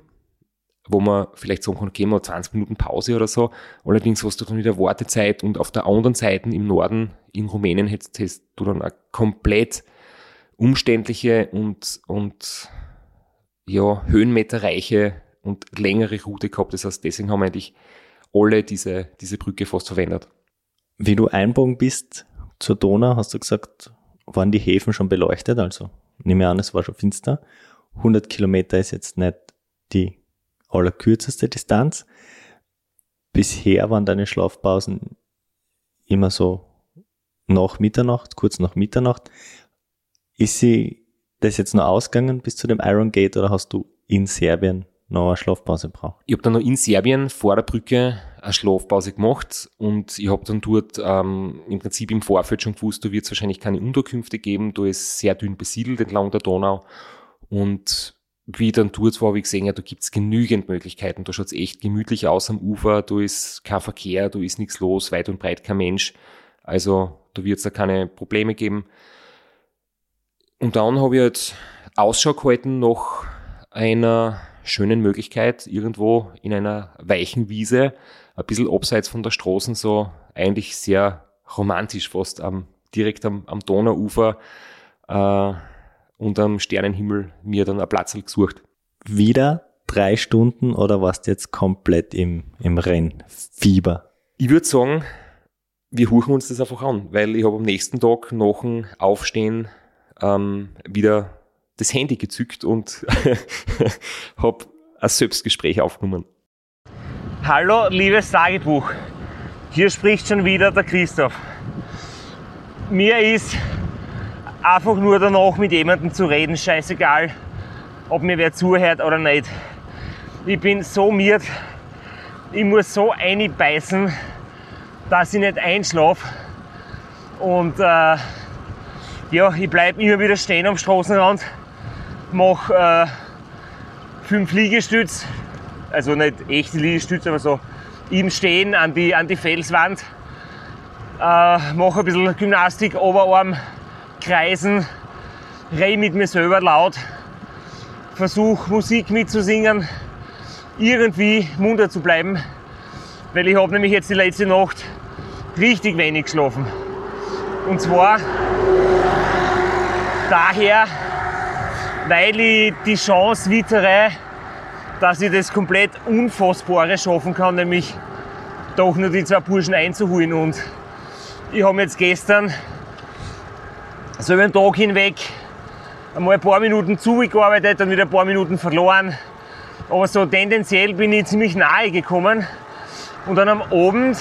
wo man vielleicht sagen kann, okay, mal 20 Minuten Pause oder so. Allerdings hast du dann wieder Wartezeit und auf der anderen Seite im Norden in Rumänien hättest, hättest du dann eine komplett umständliche und, und ja, höhenmeterreiche und längere Route gehabt. Das heißt, deswegen haben eigentlich alle diese, diese Brücke fast verwendet. Wie du einbogen bist zur Donau, hast du gesagt, waren die Häfen schon beleuchtet? Also nehme ich an, es war schon finster. 100 Kilometer ist jetzt nicht die allerkürzeste Distanz. Bisher waren deine Schlafpausen immer so nach Mitternacht, kurz nach Mitternacht. Ist sie das jetzt noch ausgegangen bis zu dem Iron Gate oder hast du in Serbien noch eine Schlafpause braucht. Ich habe dann noch in Serbien vor der Brücke eine Schlafpause gemacht und ich habe dann dort ähm, im Prinzip im Vorfeld schon gewusst, da wird es wahrscheinlich keine Unterkünfte geben, da ist sehr dünn besiedelt entlang der Donau und wie ich dann dort war, habe ich gesehen, ja, da gibt's genügend Möglichkeiten, da schaut's echt gemütlich aus am Ufer, da ist kein Verkehr, da ist nichts los, weit und breit kein Mensch, also da wird's da keine Probleme geben. Und dann habe ich halt Ausschau gehalten nach einer schönen Möglichkeit, irgendwo in einer weichen Wiese, ein bisschen abseits von der Straßen, so eigentlich sehr romantisch fast, am, direkt am, am Donauufer äh, und am Sternenhimmel mir dann einen Platz gesucht. Wieder drei Stunden oder warst du jetzt komplett im, im Rennfieber? Ich würde sagen, wir huchen uns das einfach an, weil ich habe am nächsten Tag nach dem Aufstehen ähm, wieder das Handy gezückt und [LAUGHS] habe ein Selbstgespräch aufgenommen. Hallo, liebes Tagebuch. Hier spricht schon wieder der Christoph. Mir ist einfach nur danach mit jemandem zu reden, scheißegal, ob mir wer zuhört oder nicht. Ich bin so miert, ich muss so einbeißen, dass ich nicht einschlafe. Und äh, ja, ich bleibe immer wieder stehen am Straßenrand mache äh, fünf Liegestütz, also nicht echte Liegestütze, aber so im Stehen an die, an die Felswand. Äh, mache ein bisschen Gymnastik, Oberarm, Kreisen, rede mit mir selber laut, versuche Musik mitzusingen, irgendwie munter zu bleiben, weil ich habe nämlich jetzt die letzte Nacht richtig wenig geschlafen. Und zwar daher, weil ich die Chance wittere, dass ich das komplett Unfassbare schaffen kann, nämlich doch nur die zwei Burschen einzuholen. Und ich habe jetzt gestern so über den Tag hinweg einmal ein paar Minuten zugearbeitet und wieder ein paar Minuten verloren. Aber so tendenziell bin ich ziemlich nahe gekommen. Und dann am Abend,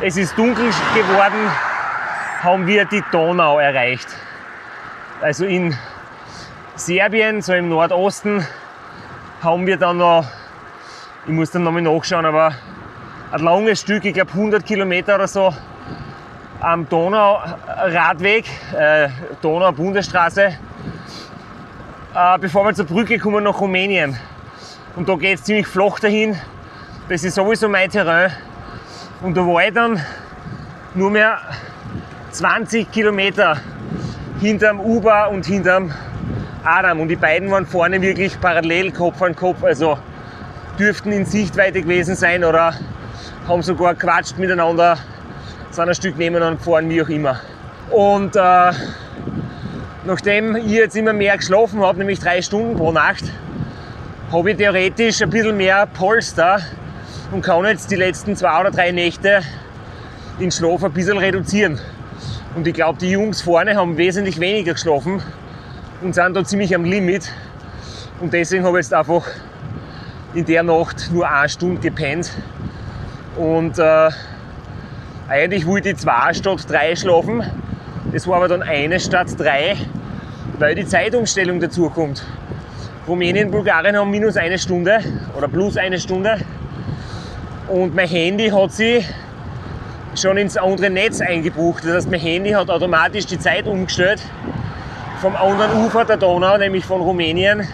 es ist dunkel geworden, haben wir die Donau erreicht. Also in Serbien, so im Nordosten, haben wir dann noch, ich muss dann nochmal nachschauen, aber ein langes Stück, ich glaube 100 Kilometer oder so, am Donauradweg, äh, Donau-Bundesstraße, äh, bevor wir zur Brücke kommen nach Rumänien. Und da geht es ziemlich flach dahin. Das ist sowieso mein Terrain. Und da war ich dann nur mehr 20 Kilometer hinterm Uber und hinterm Adam. Und die beiden waren vorne wirklich parallel Kopf an Kopf, also dürften in Sichtweite gewesen sein oder haben sogar quatscht miteinander, sind ein Stück nebeneinander gefahren, wie auch immer. Und äh, nachdem ich jetzt immer mehr geschlafen habe, nämlich drei Stunden pro Nacht, habe ich theoretisch ein bisschen mehr Polster und kann jetzt die letzten zwei oder drei Nächte den Schlaf ein bisschen reduzieren. Und ich glaube, die Jungs vorne haben wesentlich weniger geschlafen und sind da ziemlich am Limit. Und deswegen habe ich jetzt einfach in der Nacht nur eine Stunde gepennt. Und äh, eigentlich wollte ich zwei statt drei schlafen. Das war aber dann eine statt drei, weil die Zeitumstellung dazu kommt. Rumänien und Bulgarien haben minus eine Stunde oder plus eine Stunde. Und mein Handy hat sich schon ins andere Netz eingebucht. Das heißt, mein Handy hat automatisch die Zeit umgestellt vom anderen Ufer der Donau, nämlich von Rumänien.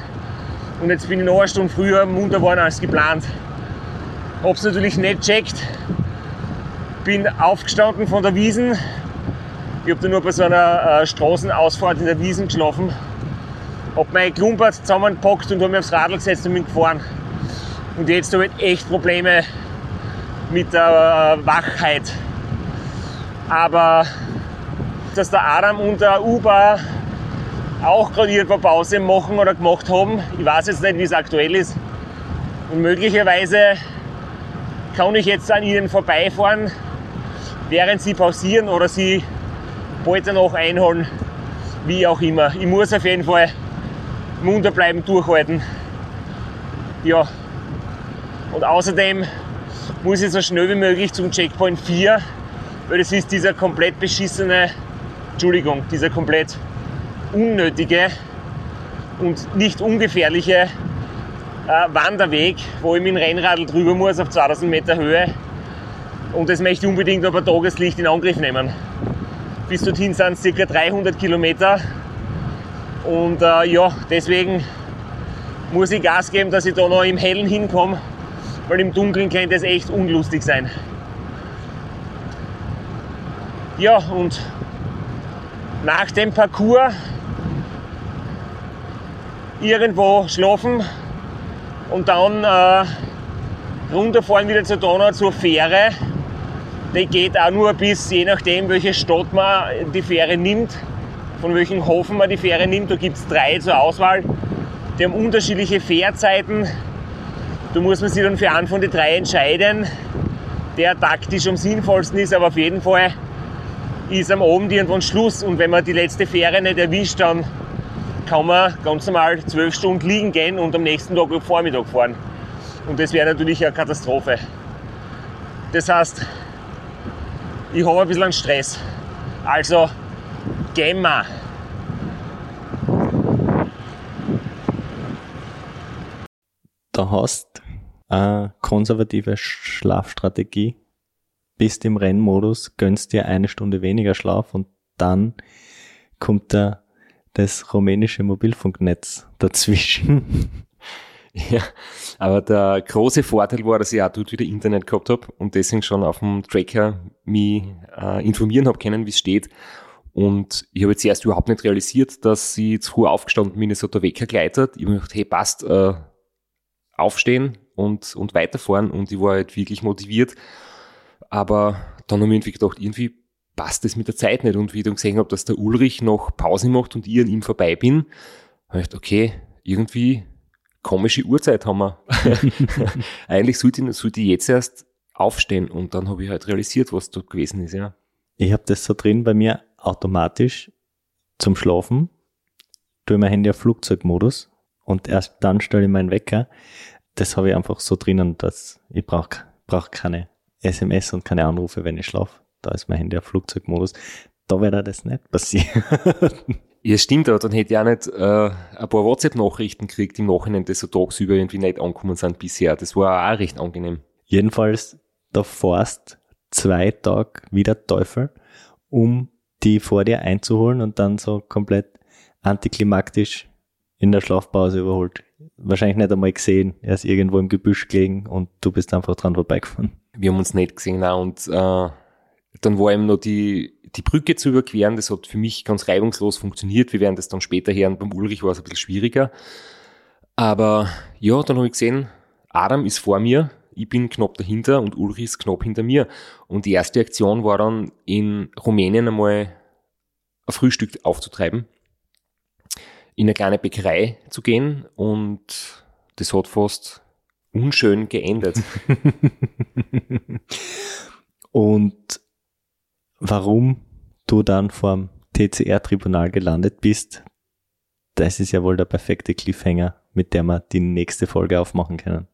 Und jetzt bin ich noch eine Stunde früher munter geworden als geplant. Hab's natürlich nicht checkt. Bin aufgestanden von der Wiesen. Ich hab da nur bei so einer äh, Straßenausfahrt in der Wiesen geschlafen. Hab mein Klumpert zusammengepackt und hab mich aufs Radl gesetzt und bin gefahren. Und jetzt habe ich echt Probleme mit der äh, Wachheit. Aber dass der Adam und der Uber auch gerade irgendwo Pause machen oder gemacht haben, ich weiß jetzt nicht, wie es aktuell ist. Und möglicherweise kann ich jetzt an ihnen vorbeifahren, während sie pausieren oder sie bald danach einholen, wie auch immer. Ich muss auf jeden Fall munter bleiben, durchhalten. Ja. Und außerdem muss ich so schnell wie möglich zum Checkpoint 4, weil das ist dieser komplett beschissene, Entschuldigung, dieser komplett unnötige und nicht ungefährliche äh, Wanderweg, wo ich mit dem Rennradl drüber muss auf 2000 Meter Höhe. Und das möchte ich unbedingt aber Tageslicht in Angriff nehmen. Bis dorthin sind es ca. 300 Kilometer. Und äh, ja, deswegen muss ich Gas geben, dass ich da noch im Hellen hinkomme, weil im Dunkeln könnte es echt unlustig sein. Ja, und nach dem Parcours irgendwo schlafen und dann äh, runterfahren wieder zur Donau zur Fähre. Die geht auch nur bis, je nachdem, welche Stadt man die Fähre nimmt, von welchem Hafen man die Fähre nimmt. Da gibt es drei zur Auswahl. Die haben unterschiedliche Fährzeiten. Da muss man sich dann für einen von den drei entscheiden, der taktisch am sinnvollsten ist, aber auf jeden Fall ist am Abend irgendwann Schluss. Und wenn man die letzte Fähre nicht erwischt, dann kann man ganz normal zwölf Stunden liegen gehen und am nächsten Tag am Vormittag fahren. Und das wäre natürlich eine Katastrophe. Das heißt, ich habe ein bisschen Stress. Also gehen wir. Da hast eine konservative Schlafstrategie. Bist im Rennmodus, gönnst dir eine Stunde weniger Schlaf und dann kommt der das rumänische Mobilfunknetz dazwischen. [LAUGHS] Ja, aber der große Vorteil war, dass ich auch dort wieder Internet gehabt habe und deswegen schon auf dem Tracker mich äh, informieren habe können, wie es steht. Und ich habe jetzt erst überhaupt nicht realisiert, dass sie zu früh aufgestanden bin, es hat der Wecker gleitet. Ich habe gedacht, hey, passt, äh, aufstehen und, und weiterfahren. Und ich war halt wirklich motiviert. Aber dann habe ich irgendwie gedacht, irgendwie passt das mit der Zeit nicht. Und wie ich dann gesehen habe, dass der Ulrich noch Pause macht und ich an ihm vorbei bin, habe ich gedacht, okay, irgendwie komische Uhrzeit haben wir. [LAUGHS] Eigentlich sollte ich, sollte ich jetzt erst aufstehen und dann habe ich halt realisiert, was dort gewesen ist, ja. Ich habe das so drin bei mir automatisch zum Schlafen, tue mein Handy auf Flugzeugmodus und erst dann stelle ich meinen Wecker. Das habe ich einfach so drinnen, dass ich brauche brauch keine SMS und keine Anrufe, wenn ich schlafe da ist mein Handy auf Flugzeugmodus. Da wäre das nicht passiert. [LAUGHS] Ja, stimmt, aber dann hätte ich auch nicht äh, ein paar WhatsApp-Nachrichten gekriegt im Nachhinein, die so tagsüber irgendwie nicht angekommen sind bisher. Das war auch recht angenehm. Jedenfalls, da fährst zwei Tage wieder Teufel, um die vor dir einzuholen und dann so komplett antiklimaktisch in der Schlafpause überholt. Wahrscheinlich nicht einmal gesehen. Er ist irgendwo im Gebüsch gelegen und du bist einfach dran vorbeigefahren. Wir haben uns nicht gesehen auch und äh, dann war eben noch die, die Brücke zu überqueren. Das hat für mich ganz reibungslos funktioniert. Wir werden das dann später hören. Beim Ulrich war es ein bisschen schwieriger. Aber ja, dann habe ich gesehen, Adam ist vor mir, ich bin knapp dahinter und Ulrich ist knapp hinter mir. Und die erste Aktion war dann in Rumänien einmal ein Frühstück aufzutreiben, in eine kleine Bäckerei zu gehen und das hat fast unschön geendet. [LAUGHS] und warum du dann vorm TCR-Tribunal gelandet bist, das ist ja wohl der perfekte Cliffhanger, mit der wir die nächste Folge aufmachen können.